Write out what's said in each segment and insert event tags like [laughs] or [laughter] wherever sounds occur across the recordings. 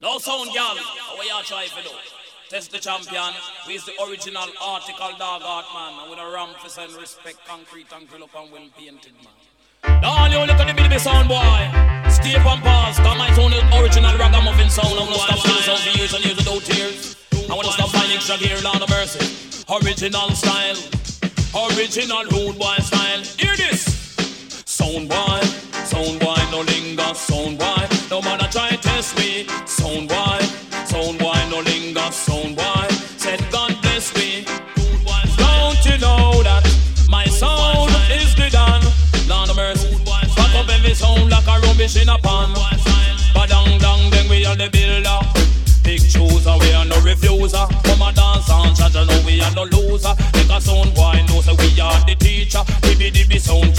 No sound, girl. How you try for do? Test the champion. We is the original article dog art man. And we don't ramp for send respect, concrete and grill up and well painted man. All you look at the baby sound boy. Stay on pause. Come my tone original ragamuffin sound. I'm gonna stop flying sound for years and years without tears. I wanna stop finding extra gear, Lord of mercy. Original style. Original rude boy style. Hear this. Sound boy. Sound boy no linger. Sound boy. No man a try Sound boy. Sound boy no linger. Sound boy. Said God bless me. Don't you know that my sound is the done? Lord mercy. Fuck up every sound like a rubbish in a pan. Badang dang, then we are the builder. Big chooser, we are no refuser. Come a dance and chat, know we are no loser. Make sound boy know say we are the teacher. Dibby dibby sound,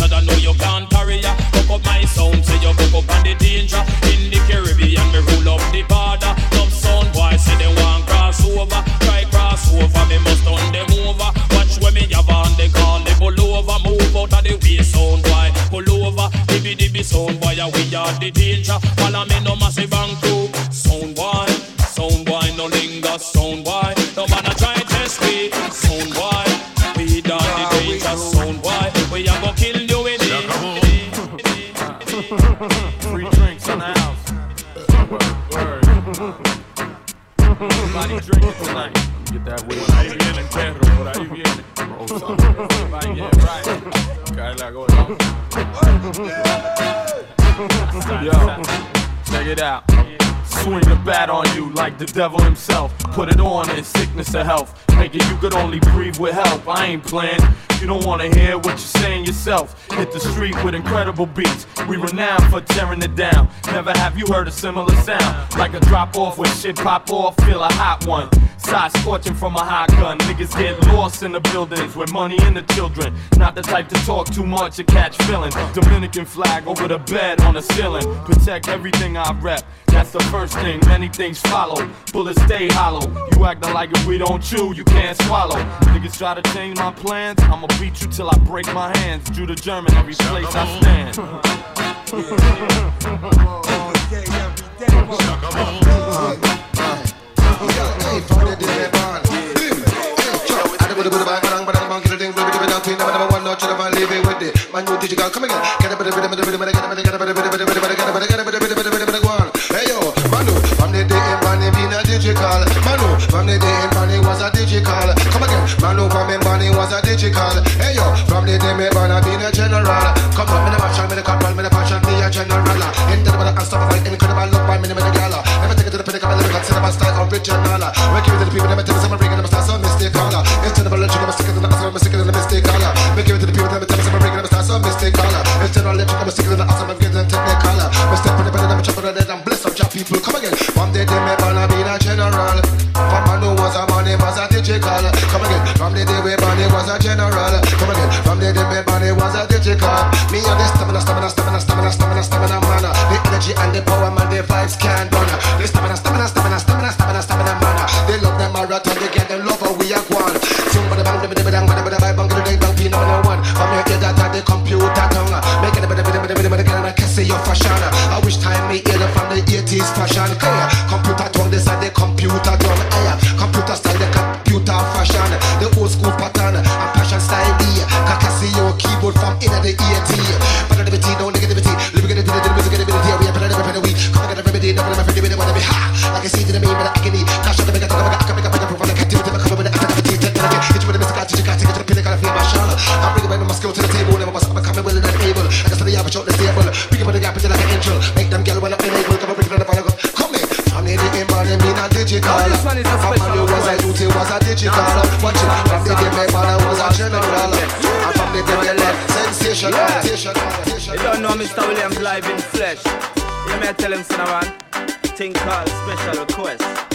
yeah, the danger. Follow me no massive and crew. Sound boy, sound boy, no linger, sound boy. No man a try test me, sound boy. We done the danger, sound boy. We a go kill you with it. [laughs] Free drinks in the house. Word. Everybody drinking tonight. Get that weed. Por ahí viene el perro, por ahí viene. Oh, [laughs] Everybody get right. Cae la gorda. [laughs] Yo, check it out. Swing the bat on you like the devil himself. Put it on in sickness or health. Make it you could only breathe with help. I ain't playing. You don't wanna hear what you're saying yourself. Hit the street with incredible beats. We renowned for tearing it down. Never have you heard a similar sound. Like a drop off when shit pop off, feel a hot one. Side scorching from a hot gun. Niggas get lost in the buildings with money and the children. Not the type to talk too much or catch feelings. Dominican flag over the bed on the ceiling. Protect everything I rep. That's the first thing, many things follow. Bullets stay hollow. You acting like if we don't chew, you can't swallow. Niggas try to change my plans, I'ma beat you till I break my hands. Jew the German every place I stand. Man, digital. Come again, from the day we born, he was a general. Come again, from the day me born, he was a digital. Me and the stamina, stamina, stamina, stamina, stamina, stamina, man. The energy and the power, man, the vibes can't I'm my skill to the table, never must, I'm coming willing and able. Like I said, the average out the stable. Pick up the gap, like an angel. Make them get when I'm able. Come on, bring it on the fire. Come in. From the day, man, I mean, I'm digital. Oh, this one is a From special man who was a he was a digital. Watch it. From the day, my father was a general. And from the day, my left, sensational, sensational, You don't know Mr. Williamz live in flesh. You may tell him, son man. Thing called special request.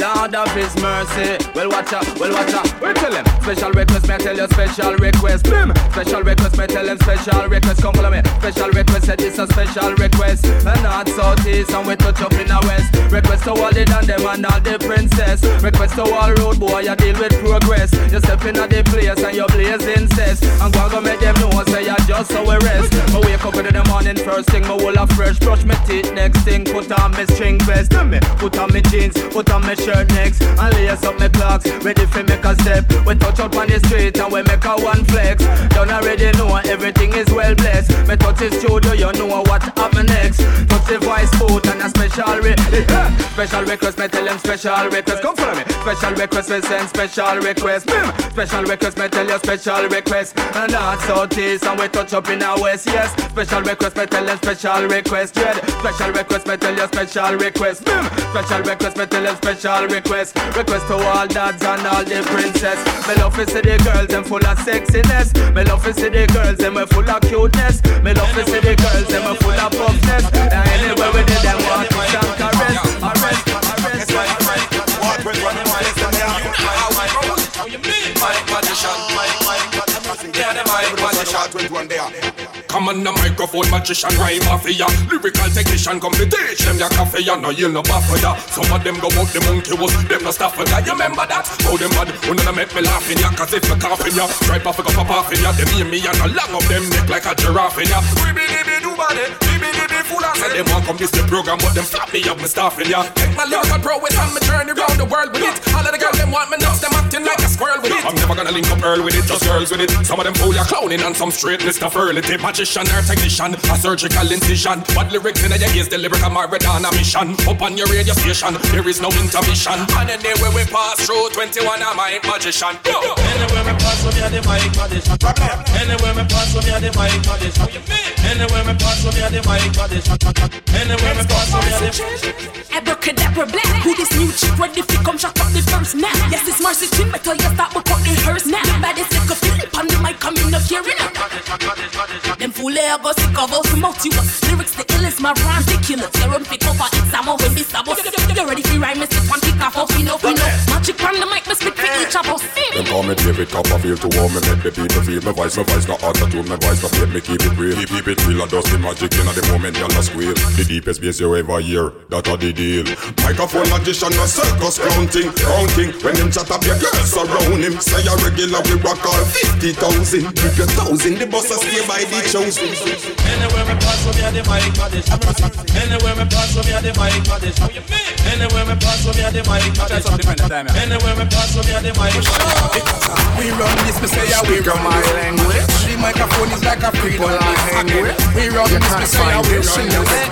Lord of His mercy. Well, watch out, well, watch out. We tell him special request. Me tell you special request. Blim. Special request. Me tell him special request. Come follow me. Special request. Said it's a special request. And not southeast and we touch up in the west. Request to all the done them and all the princess. Request to all road boy, I deal with progress. You step in at the place and you blaze incest. And go go make them know say you just so we rest. Me wake up in the morning first thing, wool a fresh. Brush my teeth next thing, put on my string vest. Put on my jeans, put on my shirt next. And lace up my clocks, ready for make a step. We touch out on the street and we make a one flex. Don't already know everything is well blessed. Me touch the studio, you know what happen next. Touch the voice foot and a special re- Special request, me tell them special request. Come follow me. Special request, me send special request. Mm. Special request, me tell you special request. And that's south east and we touch up in our west, yes. Special request, me tell them special request. Dread. Special request, me tell you special request. Mm. Special request, me tell them special request. Request to all dads and all the princess. Me love to see the girls, them full of sexiness. Me love to see the girls, them we full of cuteness. Me love to see the girls, them we full of buffness. And anywhere we did them want to and caress, arrest, arrest, arrest. What will run my How you mean? My magician, my, my, yeah, the mic magician. 21 there. Come on the microphone, magician, rhyme mafia. Lyrical technician, come to teach them your coffee. You know you'll no buffer ya. Some of them go out the monkey was Them no staff ya. You remember that? How them bad, who none make me laughing ya? Cause if you coughing ya Stripe off a cup of off in ya. Them hear me and I long up them neck like a giraffe in ya. Ribby dibby do body, ribby dibby full of Say them want come this the program but them flap me up me staffing ya Take my lyrical pro with on my journey round the world with it All of the girls them want me nuts, them acting like a squirrel with it I'm never gonna link up Earl with it, just girls with it Some of them oh, fool ya clowning and some straight Mr. Furley Magician or technician, a surgical incision. Bad lyrics in your ears, deliberate a Maradona mission. Up on your radio station, there is no intermission. And anywhere we pass through, 21 a mic magician. Go. Anywhere we pass, we are the mic magician. Anywhere we pass, we are the mic magician. Anywhere we pass, we are the mic magician. Anywhere we pass, are the. Abracadabra black. Who this new chick ready to come shut up the first now? Yes, it's Marcy Chin, metal, you start with the hearse now. The baddest like a Philip on the mic, coming up here. Them fool I go sick of all tumultuous Lyrics the illest, my rhymes ridiculous They run pick over exam when this about You ready for rhyme, Mr. One kick off, oh, off, you know, you know Magic on the mic, me spit for each of us Them call me David Copperfield to warm me. Make the people feel my voice, my voice not auto-tune My voice not fake, me keep it real. Keep, keep it real, I dust the magic in the moment, y'all a squeal. The deepest bass you ever hear, that a the deal. Microphone magician, a circus clown thing, clown king When him chat up, your girls surround him. Say a regular, we rock all 50,000 Keep your thousand, the boss a stay by the chosen. Anywhere we pass, we are the mic magician. Anywhere we pass, we are the mic magician. Anywhere we pass, we are the mic magician. Anywhere we pass, we are the mic magician. We run this, me say, yeah, we run my language. The microphone is like a freedom with. We run this, me say, yeah, we run music.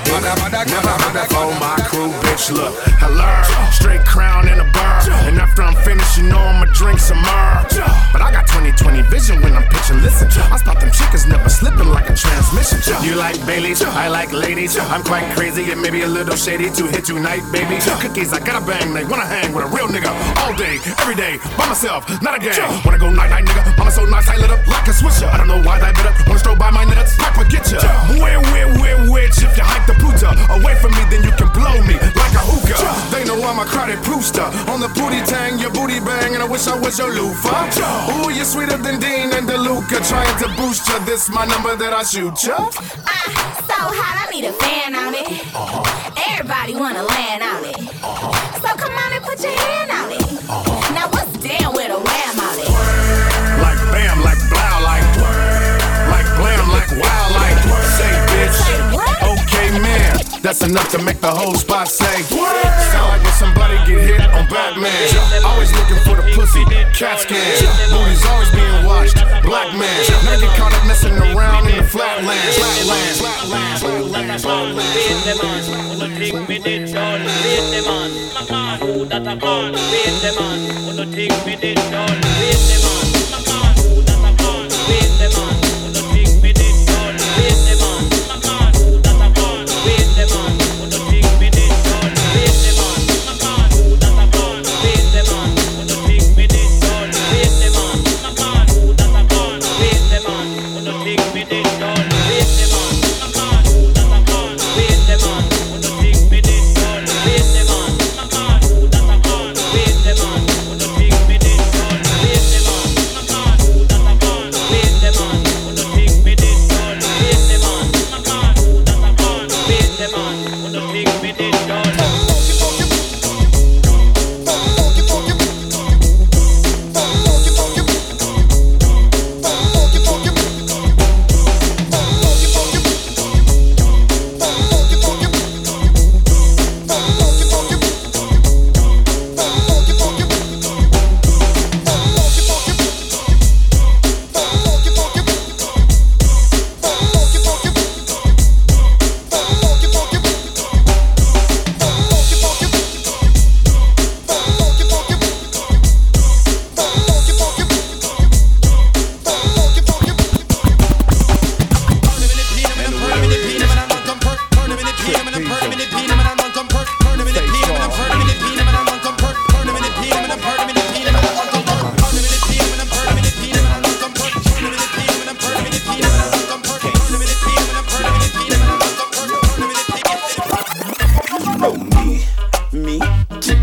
Never heard of all my crew, bitch, look. I learned straight crown and a bar. And after I'm finished, you know I'ma drink some more. But I got 20/20 vision when I'm pitching. Listen, I spot them chickens never slipping like a transmission. You like Bailey's, I like ladies. I'm quite crazy and maybe a little shady to hit tonight, baby. Cookies, I gotta bang, they wanna hang with a real nigga all day, every day, by myself, not a gang. Wanna go night night, nigga? Mama so nice, I lit up like a switcher. I don't know why that better. Wanna stroll by my nuts, might forget ya. Where, where, where, witch? If you hike the puta away from me, then you can blow me like a hookah. They know I'm a crowded brewster. On the booty tang, your booty bang, and I wish I was your loofah. Ooh, you're sweeter than Dean and DeLuca. Trying to boost ya, this my number that I shoot ya. Ah, so hot, I need a fan on it. Uh-huh. Everybody wanna land on it. Uh-huh. So come on and put your hand on it. Uh-huh. Man, that's enough to make the whole spot say. Sound like when somebody get hit on Batman. Always looking for the pussy, cat scan. Booty's always being watched. Black man, never get caught up messing around in the flatland. Flatland, flatland, flatland, flatland.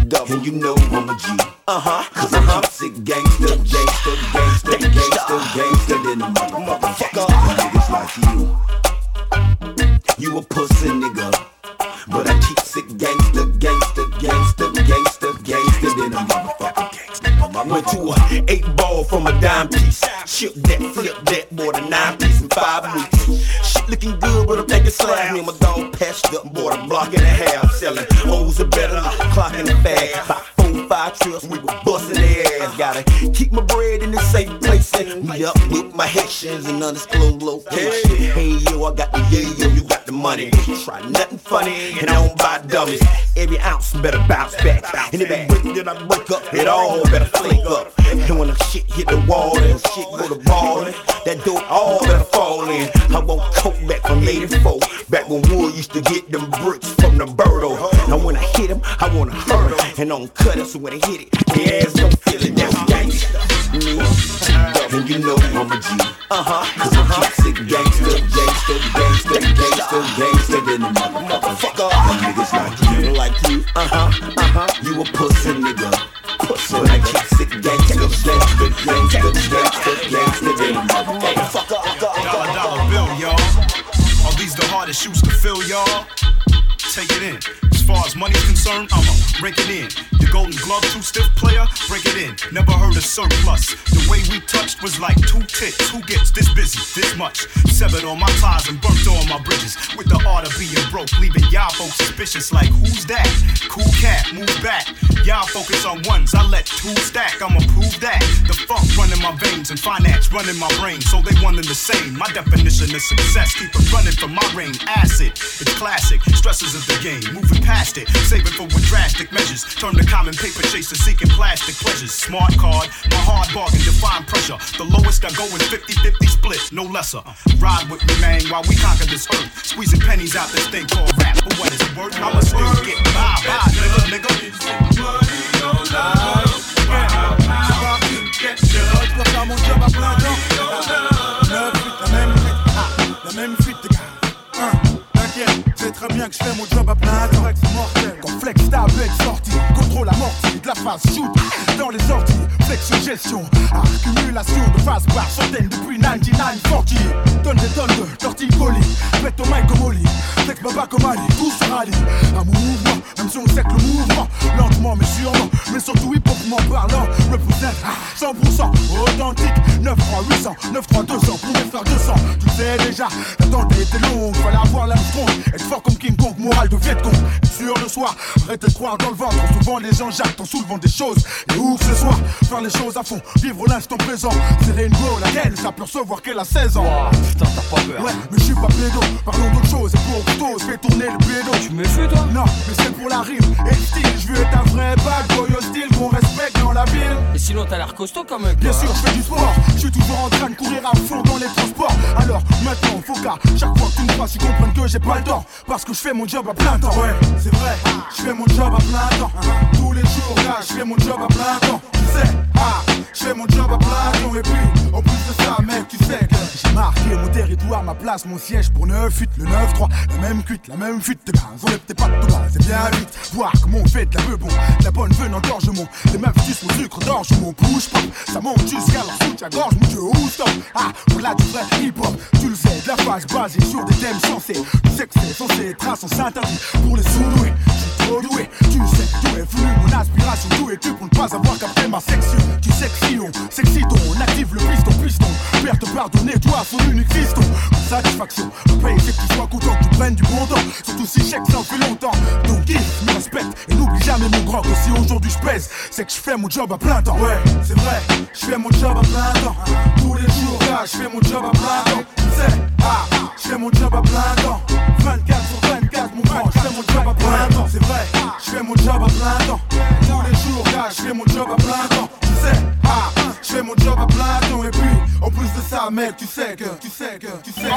Double. And you know I'm a G. Uh-huh. Cause I'm a sick gangster, gangster, gangster, gangster, gangster, then a motherfucker. Niggas like you. You a pussy nigga. But I keep sick gangster, gangster, gangster, gangster, gangster, then a motherfucker gangster. Went to a eight ball from a dime piece. Ship that, flip that, more than nine piece in five weeks. Shit looking good, but I'm taking slabs. Me and my dog patched up, bought a block and a half. Selling O's are better, clock in the bag. About four, five trips, we were busting their ass. Gotta keep my bread in the safe place and meet up with my Haitians in undisclosed location. Hey yo, I got the yeah yo, you got the money. Try nothing funny and I don't buy dummies. Every ounce better bounce back. And if it break, then I break up. It all better flake up. And when the shit hit the wall and shit go to ballin', that dope all better fall in. I want coke back from 84. Back when Wood used to get them bricks from the Birdo. Now when I hit him, I wanna hurt him. And don't cut it, so when I hit it, the ass don't feel it. That's gangsta. Me, and you know I'm a G. Uh-huh. Cause I'm keep sick gangster, gangster, gangster, gangster, gangster, then a motherfucker. Them niggas like you, like you. Uh-huh, uh-huh. You a pussy nigga. Pussy, I keep sick gangster, gangster, gangster, gangster, gangster, then a motherfucker. Dollar dollar bill, y'all. Are these the hardest shoes to fill, y'all? Take it in. As far as money's concerned, I'ma break it in. Your golden glove, too stiff player, break it in. Never heard of surplus. The way we touched was like two tits. Who gets this busy, this much? Severed all my ties and burnt my bridges. With the art of being broke, leaving y'all folks suspicious like, who's that? Cool cat, move back. Y'all focus on ones, I let two stack. I'ma prove that. The funk running my veins and finance running my brain. So they one and the same. My definition of success, keep it running from my reign. Acid, it's classic. Stresses of the game, moving past it. Saving for with drastic measures. Turn the common paper chaser seeking plastic pleasures. Smart card, my hard bargain, define pressure. The lowest I go is 50-50 split, no lesser. Ride with me, man, while we conquer this earth. Squeezing pennies out this thing called rap. But what is it worth? I'ma still get by, by, nigga. Money on mon job à plein temps. Neuf fuites, la même fuite, ah, la même fuite, les gars. T'inquiète, c'est très bien que je fais mon job à plein temps. Quand flex ta bec sortie, contrôle amorti, de la phase shoot dans les sorties, section gestion, accumulation de phases par centaines depuis 99 40 Tonnes des tonnes de torticolis, faites au mic comme Oli, faites baba comme Ali, tous rallye, un mouvement sait que le mouvement, lentement mais sûrement, mais surtout hip hop m'en parlant, représente 100% authentique, 9 3 800, 9 3 200, pour mes frères 200. Tu sais déjà, l'attente été longue, fallait avoir l'Armstrong, être fort comme King Kong, moral de Vietcong, être sûr de soi, arrêtez de croire dans le ventre, souvent les gens jactent en soulevant des choses, et ouf ce soir, faire les choses à fond, vivre l'instant présent, c'est la gaine, ça peut recevoir qu'elle a 16 ans. putain, t'as pas peur. Ouais, mais je suis pas pédo, parlons d'autre chose, et pour je fais tourner le pédo. Tu me fais toi? Non, mais c'est pour la rime, et le style, je veux être un vrai bad boy hostile qu'on respecte dans la ville. Et sinon, t'as l'air costaud quand même. Bien sûr, hein. je fais du sport. Je suis toujours en train de courir à fond dans les transports. Alors maintenant, faut qu'à chaque fois que tu me fasses, ils comprennent que j'ai pas le temps. Parce que je fais mon job à plein temps. Ouais, c'est vrai, je fais mon job à plein temps. Tous les jours, là, je fais mon job à plein temps. Tu sais, ah, je fais mon job à temps. Et puis, en plus de ça, mec, tu sais que j'ai marqué mon territoire, ma place, mon siège pour 9 fuites, le 9-3. La même cuite, la même fuite de gaz. On tes pattes de c'est bien vite. Voir comment on fait de la peu La bonne veine engorge mon. Les meufs sucent mon sucre d'orge, mon bouge pas. Ça monte jusqu'à la soutien-gorge, mon dieu, où stop? Ah, pour là, du vrai hip-hop. Tu le sais, de la phase basée sur des thèmes sensés. Tu sais que c'est censé être un sens interdit pour les sous-doués. Je trop doué, tu sais, tout est flux, mon aspiration, tout est tu pour ne pas avoir capté ma section? Tu sais que si on active le piston, piston. Père te pardonner, toi, son unique fiston. Satisfaction, le paye, c'est que tu sois content, tu prennes du bon temps. Surtout si chèque, ça en fait longtemps. Donc, kiffe, me respecte et n'oublie jamais mon grand que si aujourd'hui je pèse, c'est que je fais mon job à plein temps. Ouais, c'est vrai, je fais mon job à plein temps. Tous les jours, là, je fais mon job à plein temps. Tu sais, ah, je fais mon job à plein temps. 24 sur 24, je fais mon job à plein. C'est vrai, je fais mon job à plein temps. Tous les jours, je fais mon job à plein. Tu sais, ah, je fais mon job à plein. Et puis, en plus de ça, mec, tu sais que, tu sais que, tu sais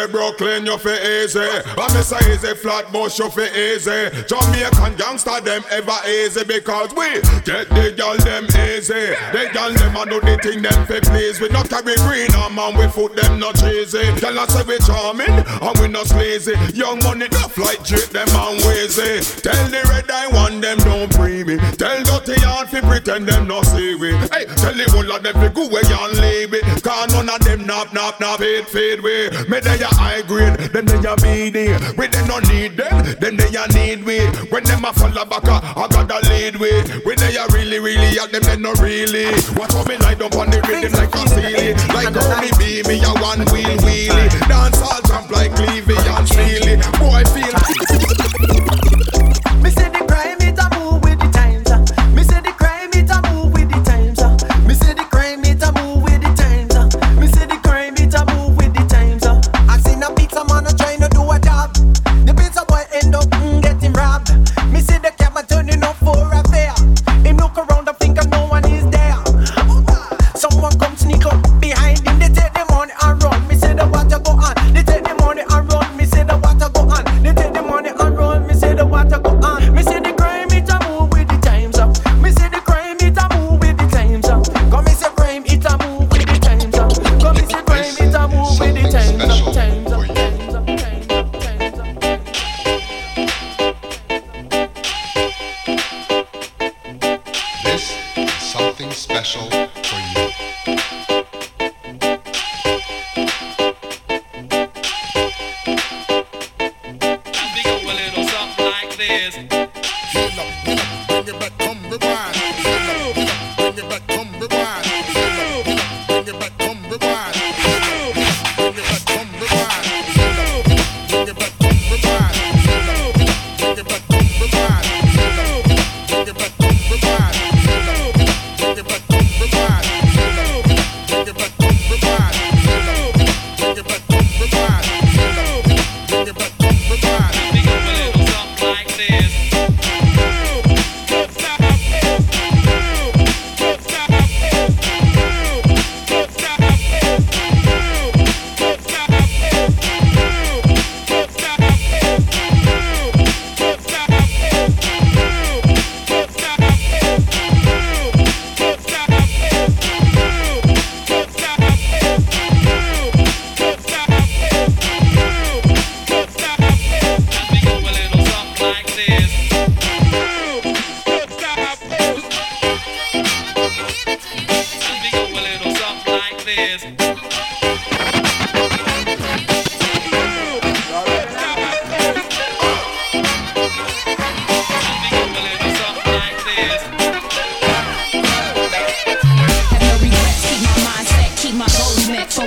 easy, Brooklyn, you feel easy. I miss a easy flat bush, you feel easy. Jamaican gangster, them ever easy because we get the girl them easy. The girl them a do the thing them fi please. We not carry green on man, we foot them not cheesy. Tell us say we charming and we not sleazy. Young money enough like Drake, them man wheezy. Tell the red eye one them don't free me. Tell dirty heart fi pretend them not see we. Hey, tell the whole of them fi go away and leave it. Cause none of them nap nap nap fade fade way. Me they a high grade, then they a meaty. We they no need them, then they a need we. When them a follow back, uh, I gotta lead way. When they a really really at them, they no really. Watch how me light up on the rhythm like a ceiling. Like Ernie B, me a one wheel wheelie. Dance all jump like Levy and Steely. Boy feel.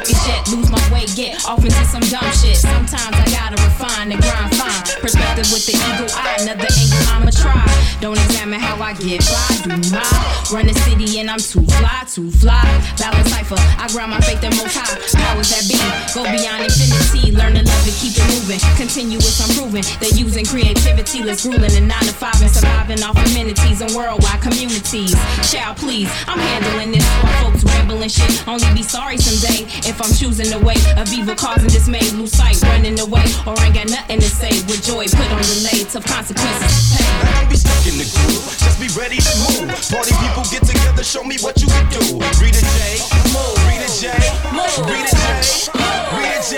Yet, lose my way, get off into some dumb shit. Sometimes I gotta refine and grind fine. Perspective with the eagle eye, another angle I'ma try. Don't how I get by, do my run the city and I'm too fly, too fly. Balance cipher, I ground my faith in most high. Powers that be, go beyond infinity, learn to love and keep it moving. Continuous improving, They're using creativity, let's ruling in nine to five and surviving off amenities and worldwide communities. Child, please, I'm handling this for folks rambling shit. Only be sorry someday if I'm choosing the way of evil causing dismay. Lose sight, running away, or ain't got nothing to say. With joy put on delay, tough consequences. Hey. Don't be stuck in the groove, just be ready to move. Party people get together, show me what you can do. Rita J, move. Rita J, move. Rita J, Rita J,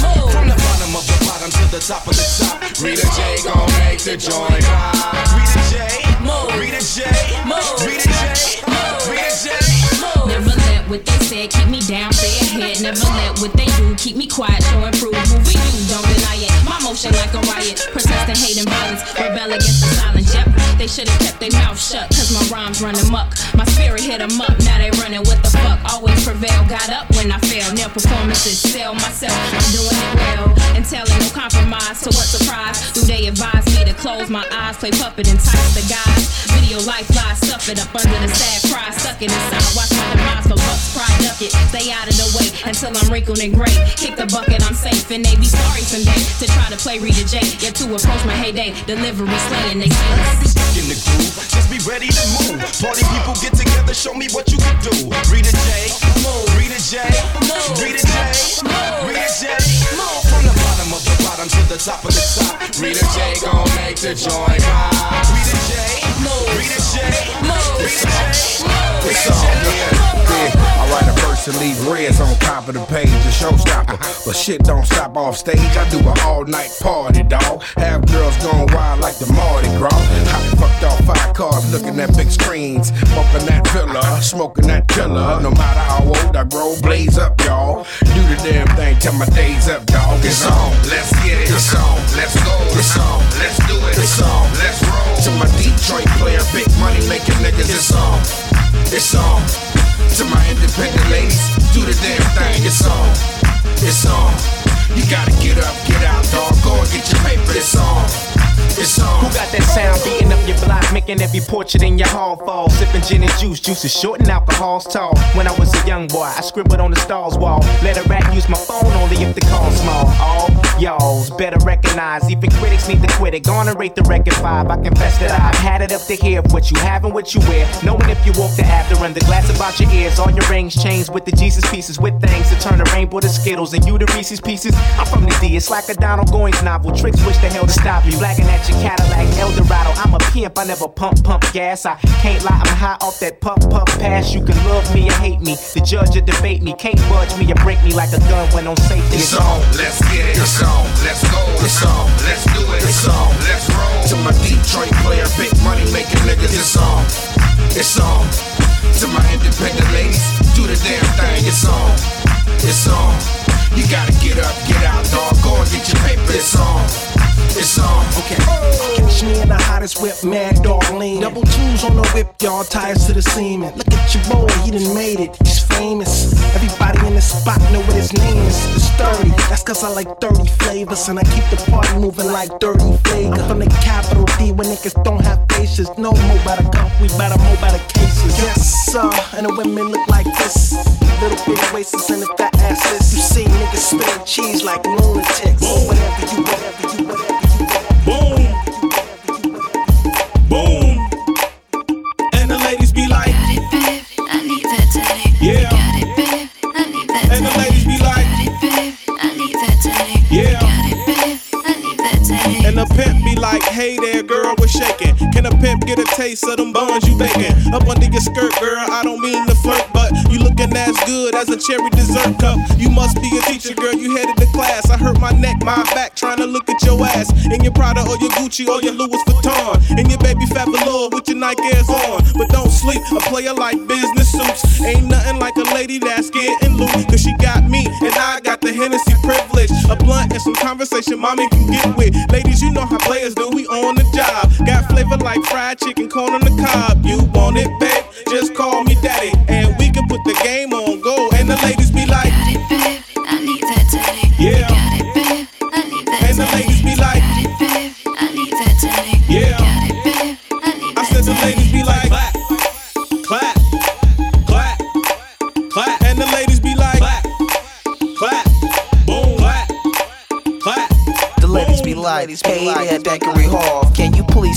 move. From the bottom of the bottom to the top of the top. Rita J gon' make the joint pop. Rita J, move. Rita J, move. Rita J, move. Rita J, move. Never let what they said keep me down, stay ahead. Never let what they do keep me quiet, show and prove. Moving you, don't deny it. My motion like a riot, persistent hate and violence, rebel against the silence. Yep, they should have kept their mouth shut, cause my rhymes run amok. My spirit hit hit 'em up, now they running what the fuck. Always prevail, got up when I fail. Nail performances, sell myself, I'm doing it well. And telling no compromise to what surprise. Do they advise me to close my eyes, play puppet, and entice the guys. Video life lies, stuff it up under the sad cry, stuck it inside. Watch my demise, but bucks pride duck it. Stay out of the way until I'm wrinkled and gray. Kick the bucket, I'm safe, and they be sorry someday to try to play Rita J. Yet to approach my heyday, delivery slaying they say. In the groove. Just be ready to move. Party people get together, show me what you can do. Rita J, move. Rita J, move. Rita J, move. Rita J, move. From the bottom of the bottom to the top of the top. Rita J gon' make the joint pop. Rita J, move. Rita J, move. Rita J, move. It's all good. Yeah, I write a verse and leave reds on top of the page, a showstopper. But shit don't stop off stage. I do an all night party, dog. Have girls going wild like the Mardi Gras. Fucked off five cars looking at big screens. Bumping that villa, smoking that killer. No matter how old I grow, blaze up, y'all. Do the damn thing till my days up, dog. It's on, let's get it. It's on, let's go. It's on, let's do it. It's on, let's roll. To my Detroit player, big money making niggas, it's on. It's on. To my independent ladies, do the damn thing. It's on. It's on. You gotta get up, get out, dog. Go and get your paper. It's on. It's on. Who got that sound beating making every portrait in your hall fall? Sipping gin and juice, juice is short and alcohol's tall. When I was a young boy, I scribbled on the stars wall. Let a rat use my phone only if the call's small. All y'all's better recognize, even critics need to quit it. Gonna rate the record five. I confess that I've had it up to here of what you have and what you wear. Knowing if you walk the after and the glass about your ears, all your rings chains with the Jesus pieces with things to turn the rainbow to Skittles and you the Reese's pieces. I'm from the D, it's like a Donald Goines novel. Tricks wish the hell to stop you. Flagging at your Cadillac Eldorado. I'm a pimp, I never pump, pump gas. I can't lie, I'm high off that puff, puff pass. You can love me or hate me. The judge or debate me. Can't budge me or break me like a gun when on safety. It's on, let's get it. It's on, let's go. It's on, let's do it. It's on, let's roll. To my Detroit player, big money making niggas, it's on. It's on. To my independent ladies, do the damn thing. It's on. It's on. You gotta get up, get out, dog. Go and get your paper. It's on. It's on. Okay. Catch me in the hottest whip, mad dog lean. Double twos on the whip, y'all tires to the semen. Look at your boy, he done made it. He's famous. Everybody in the spot know what his name is. It's 30. That's cause I like 30 flavors. And I keep the party moving like 30 flavors. I'm from the capital D where niggas don't have faces. No more by the cup, we better more by the cases. Yes, sir. And the women look like this. Little bit waists and the fat asses. You see niggas spitting cheese like lunatics. Whatever you, whatever you, whatever you. Boom. Boom. And the ladies be like, I need that teddy. Yeah. Got it, babe. I need that And the ladies be like, Got it, babe. I need that teddy. Yeah. Got it, babe. I need that teddy. And the pimp be like, hey there, girl, we're shaking. Can a pimp get a taste of them buns you baking? Up under your skirt, girl, I don't mean to flirt, good as a cherry dessert cup. You must be a teacher, girl, you headed to class. I hurt my neck, my back, trying to look at your ass. In your Prada or your Gucci or your Louis Vuitton. And your baby fat velour with your Nike Airs on. But don't sleep, a player like business suits. Ain't nothing like a lady that's getting loose. Cause she got me, and I got the Hennessy privilege. A blunt and some conversation mommy can get with. Ladies, you know how players do, we on the job. Got flavor like fried chicken, corn on the cob. You want it, babe? Just call me daddy. And we can put the game be like, hey there, Dankery Hall. Can you please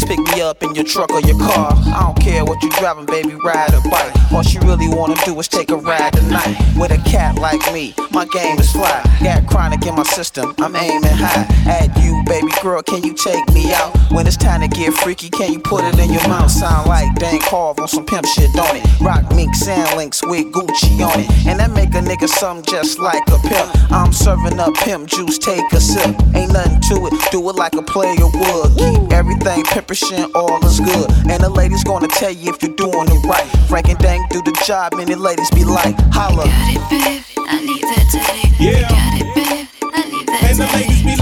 pick me up in your truck or your car? I don't care what you're driving, baby, ride or bike. All she really wanna do is take a ride tonight. With a cat like me, my game is fly. Got chronic in my system, I'm aiming high. At you, baby girl, can you take me out? When it's time to get freaky, can you put it in your mouth? Sound like Dan Carve on some pimp shit, don't it? Rock mink sand links with Gucci on it. And that make a nigga something just like a pimp. I'm serving up pimp juice, take a sip. Ain't nothing to it, do it like a player would. Keep everything pimpishin', all is good. And the ladies gonna tell you if you're doing it right. Frank 'n Dank do the job, and the ladies be like, holla. Got it, babe. I need that teddy. Yeah. Got it, babe. I need that And the ladies be